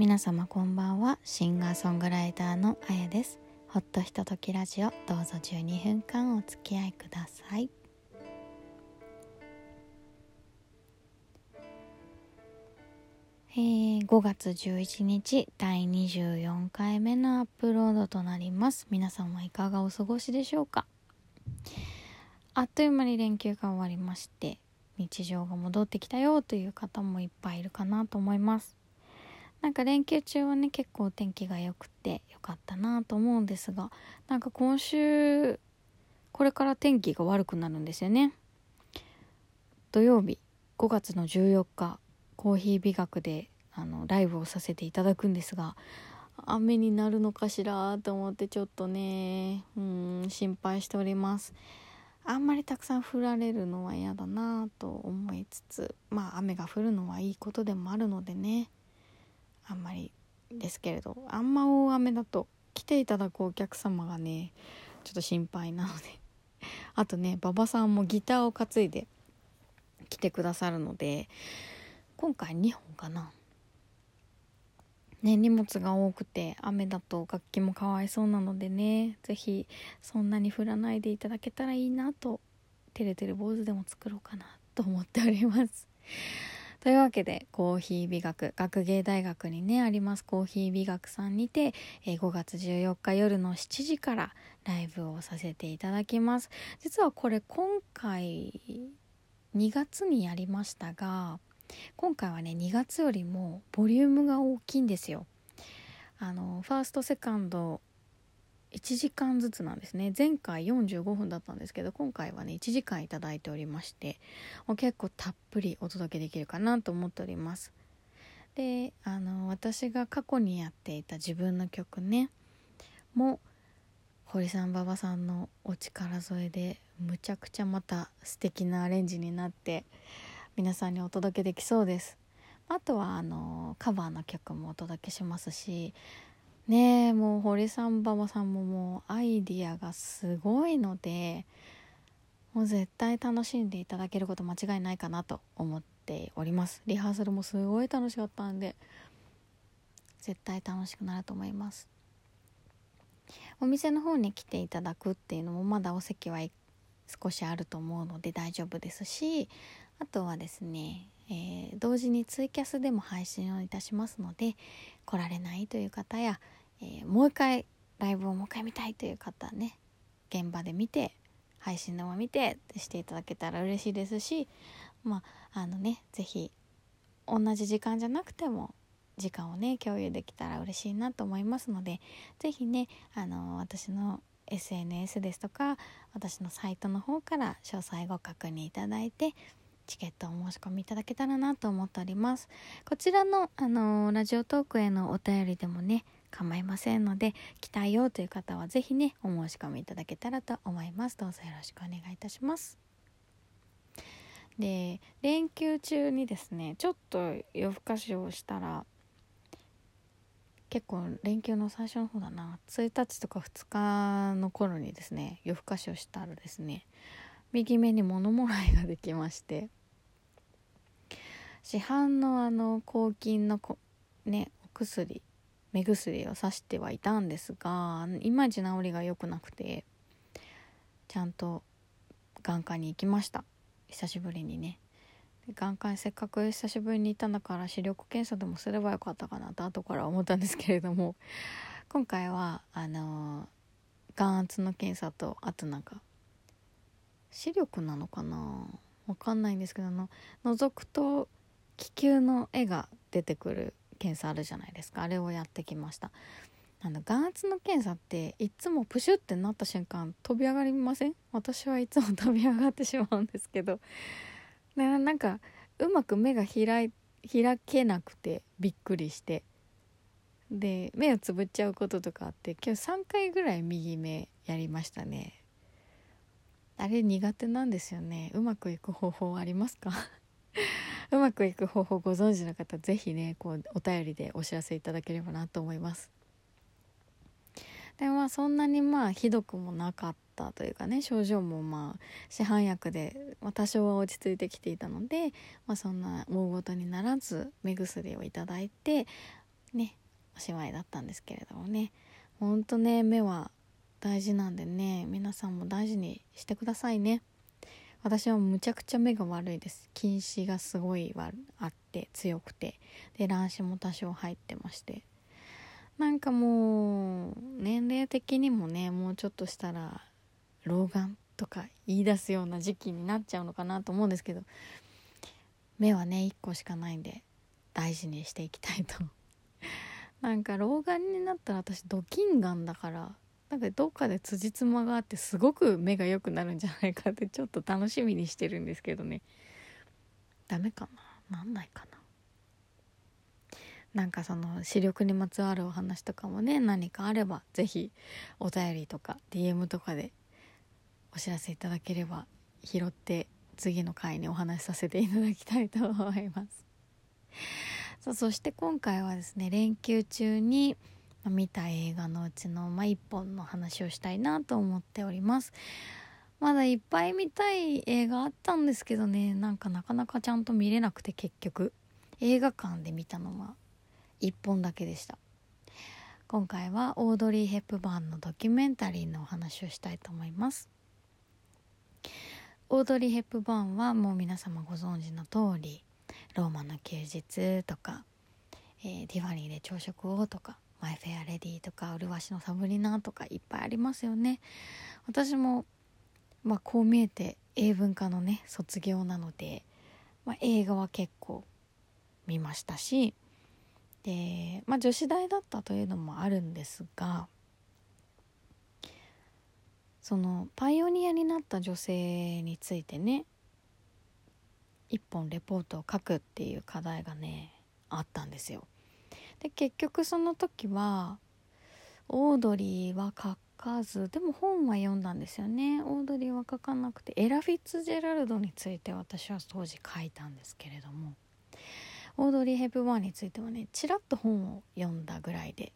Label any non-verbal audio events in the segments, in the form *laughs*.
皆様こんばんは。シンガーソングライターのあやです。ほっとひとときラジオどうぞ12分間お付き合いください。えー、5月11日第24回目のアップロードとなります。皆さんはいかがお過ごしでしょうか？あっという間に連休が終わりまして日常が戻ってきたよという方もいっぱいいるかなと思います。なんか連休中はね結構天気が良くて良かったなと思うんですがなんか今週これから天気が悪くなるんですよね。土曜日5月の14日コーヒー美学であのライブをさせていただくんですが雨になるのかしらと思ってちょっとねうん心配しております。あんまりたくさん降られるのは嫌だなと思いつつまあ雨が降るのはいいことでもあるのでね。あんまりですけれどあんま大雨だと来ていただくお客様がねちょっと心配なので *laughs* あとね馬場さんもギターを担いで来てくださるので今回2本かな。ね荷物が多くて雨だと楽器もかわいそうなのでね是非そんなに降らないでいただけたらいいなとてるてる坊主でも作ろうかなと思っております。というわけでコーヒー美学学芸大学にねあります。コーヒー美学さんにて、え5月14日夜の7時からライブをさせていただきます。実はこれ今回2月にやりましたが今回はね2月よりもボリュームが大きいんですよ。あのファーストセカンド1時間ずつなんですね。前回45分だったんですけど今回はね1時間いいておりまして結構たっぷりお届けできるかなと思っております。であの私が過去にやっていた自分の曲ねも堀さん馬場さんのお力添えでむちゃくちゃまた素敵なアレンジになって皆さんにお届けできそうです。あとはあのカバーの曲もお届けしますしねえもう堀さん馬場さんももうアイディアがすごいのでもう絶対楽しんでいただけること間違いないかなと思っております。リハーサルもすごい楽しかったんで絶対楽しくなると思います。お店の方に来ていただくっていうのもまだお席は少しあると思うので大丈夫ですしあとはですね、えー、同時にツイキャスでも配信をいたしますので来られないという方や、えー、もう一回ライブをもう一回見たいという方ね現場で見て配信でも見てしていただけたら嬉しいですしまああのね是非同じ時間じゃなくても時間をね共有できたら嬉しいなと思いますので是非ねあの私の SNS ですとか私のサイトの方から詳細ご確認いただいてチケットをお申し込みいただけたらなと思っております。こちらの、あのー、ラジオトークへのお便りでもね構いませんので来たいよという方は是非ねお申し込みいただけたらと思います。どうぞよろしくお願いいたします。で連休中にですねちょっと夜更かしをしたら結構連休の最初の方だな。1日とか2日の頃にですね夜更かしをしたらですね右目に物もらいができまして市販のあの抗菌のこねお薬目薬をさしてはいたんですがいまいち治りが良くなくてちゃんと眼科に行きました。久しぶりにね。眼科にせっかく久しぶりに行ったんだから視力検査でもすればよかったかなと後から思ったんですけれども今回はあの眼圧の検査とあとなんか視力なのかな？わかんないんですけどあの覗くと気球の絵が出てくる検査あるじゃないですか。あれをやってきました。あの眼圧の検査っていつもプシュってなった瞬間飛び上がりません？私はいつも飛び上がってしまうんですけど。ななんかうまく目が開開けなくてびっくりして。で目をつぶっちゃうこととかあって今日3回ぐらい右目やりましたね。あれ苦手なんですよね。うまくいく方法ありますか？うまくいく方法ご存知の方是非ねこうお便りでお知らせいただければなと思います。でまあそんなにまあひどくもなかったというかね症状もまあ市販薬で、ま、多少は落ち着いてきていたので、まあ、そんな大ごとにならず目薬をいただいてねおしまいだったんですけれどもね。ほんとね目は大事なんでね皆さんも大事にしてくださいね。私はむちゃくちゃ目が悪いです。近視がすごいあって強くて。で乱視も多少入ってまして。なんかもう年齢的にもねもうちょっとしたら老眼とか言い出すような時期になっちゃうのかなと思うんですけど目はね1個しかないんで大事にしていきたいと。なんか老眼になったら私ドキンガンだからなんかどっかで辻褄があってすごく目が良くなるんじゃないかってちょっと楽しみにしてるんですけどね。ダメかな？なんないかな？なんかその視力にまつわるお話とかもね何かあれば是非お便りとか DM とかでお知らせいただければ拾って次の回にお話しさせていただきたいと思います。さそして今回はですね連休中に見た映画のうちの、まあ、1本の話をしたいなと思っております。まだいっぱい見たい映画あったんですけどねなんかなかなかちゃんと見れなくて結局。映画館で見たのは1本だけでした。今回はオードリー・ヘップバーンのドキュメンタリーのお話をしたいと思います。オードリー・ヘップバーンはもう皆様ご存知の通り「ローマの休日」とか、えー、「ティファニーで朝食を」とかマイフェアレディとか、麗しのサブリナとかいっぱいありますよね。私も、まあこう見えて英文科のね、卒業なので、まあ映画は結構見ましたし、で、まあ女子大だったというのもあるんですが、そのパイオニアになった女性についてね一本レポートを書くっていう課題がねあったんですよ。で結局その時はオードリーは書かずでも本は読んだんですよね。オードリーは書かなくてエラ・フィッツジェラルドについて私は当時書いたんですけれどもオードリー・ヘプバーンについてはねちらっと本を読んだぐらいで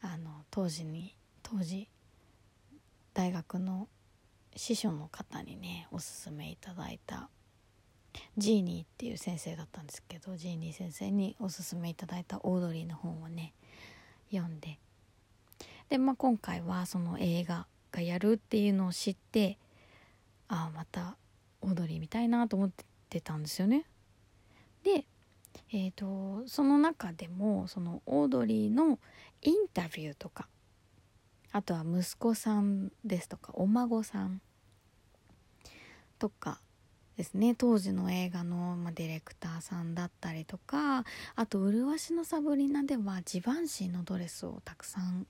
あの当時に当時大学の師匠の方にねおすすめいただいたジーニーっていう先生だったんですけどジーニー先生におすすめいただいたオードリーの本をね読んでで、まあ、今回はその映画がやるっていうのを知ってああまたオードリー見たいなと思ってたんですよね。で、えーと、その中でもそのオードリーのインタビューとかあとは息子さんですとかお孫さんとかですね。当時の映画の、まあ、ディレクターさんだったりとかあと「麗しのサブリナ」ではジバンシーのドレスをたくさん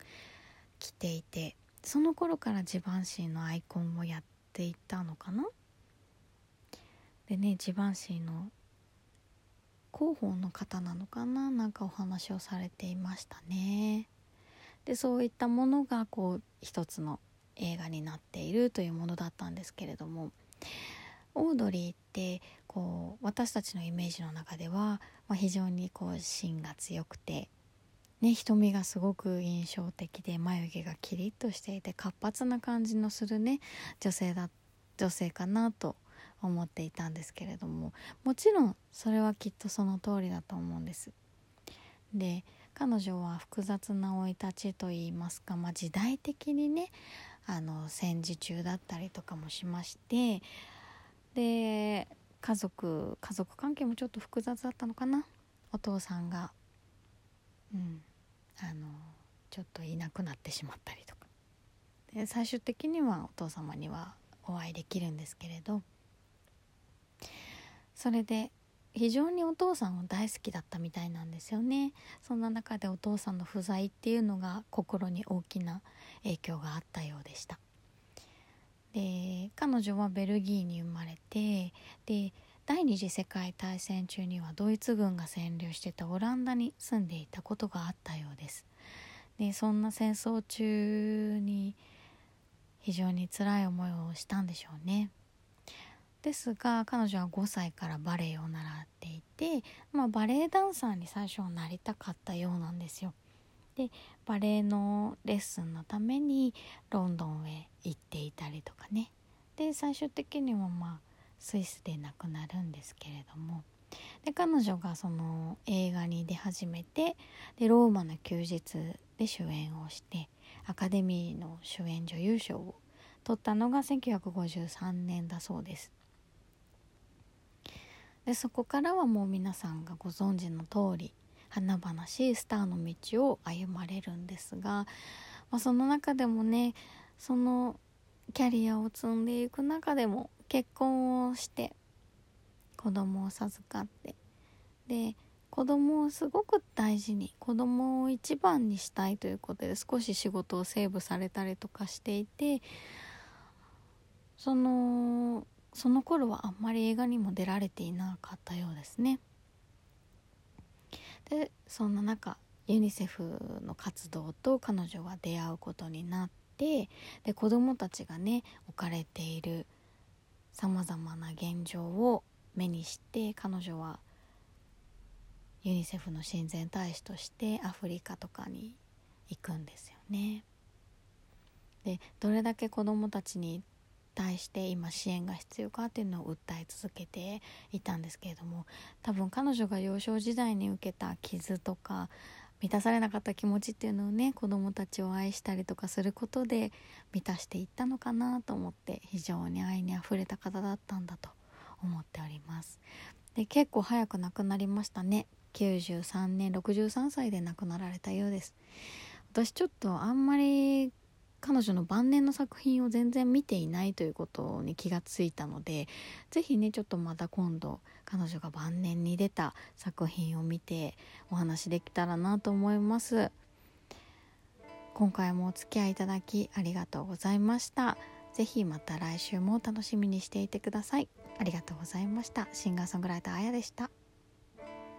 着ていてその頃からジバンシーのアイコンをやっていったのかな？でねジバンシーの広報の方なのかな？なんかお話をされていましたね。でそういったものがこう一つの映画になっているというものだったんですけれども。オードリーってこう私たちのイメージの中では、まあ、非常にこう芯が強くて、ね、瞳がすごく印象的で眉毛がキリッとしていて活発な感じのするね女性だ女性かなと思っていたんですけれどももちろんそれはきっとその通りだと思うんです。で彼女は複雑な生い立ちといいますか、まあ、時代的にねあの戦時中だったりとかもしましてで家族家族関係もちょっと複雑だったのかな。お父さんが。うん。あのちょっといなくなってしまったりとか。で最終的にはお父様にはお会いできるんですけれど。それで非常にお父さんを大好きだったみたいなんですよね。そんな中でお父さんの不在っていうのが心に大きな影響があったようでした。で彼女はベルギーに生まれてで第二次世界大戦中にはドイツ軍が占領してたオランダに住んでいたことがあったようです。でそんな戦争中に非常に辛い思いをしたんでしょうね。ですが彼女は5歳からバレエを習っていて、まあ、バレエダンサーに最初はなりたかったようなんですよ。でバレエのレッスンのためにロンドンへ行っていたりとかね。で最終的にはまあスイスで亡くなるんですけれども。で彼女がその映画に出始めてでローマの休日で主演をしてアカデミーの主演女優賞を取ったのが1953年だそうです。でそこからはもう皆さんがご存知の通り華々しいスターの道を歩まれるんですが、まあ、その中でもねそのキャリアを積んでいく中でも結婚をして子供を授かってで子供をすごく大事に子供を一番にしたいということで少し仕事をセーブされたりとかしていてそのその頃はあんまり映画にも出られていなかったようですね。でそんな中ユニセフの活動と彼女は出会うことになってで子どもたちがね置かれているさまざまな現状を目にして彼女はユニセフの親善大使としてアフリカとかに行くんですよね。でどれだけ子どもたちに対して今支援が必要かっていうのを訴え続けていたんですけれども多分彼女が幼少時代に受けた傷とか満たされなかった気持ちっていうのをね子どもたちを愛したりとかすることで満たしていったのかなと思って非常に愛にあふれた方だったんだと思っております。で結構早く亡くなりましたね。93年63歳で亡くなられたようです。私ちょっとあんまり彼女の晩年の作品を全然見ていないということに気がついたので是非ねちょっとまた今度彼女が晩年に出た作品を見てお話できたらなと思います。今回もお付き合いいただきありがとうございました。是非また来週も楽しみにしていてください。ありがとうございました。シンガーソングライターあやでした。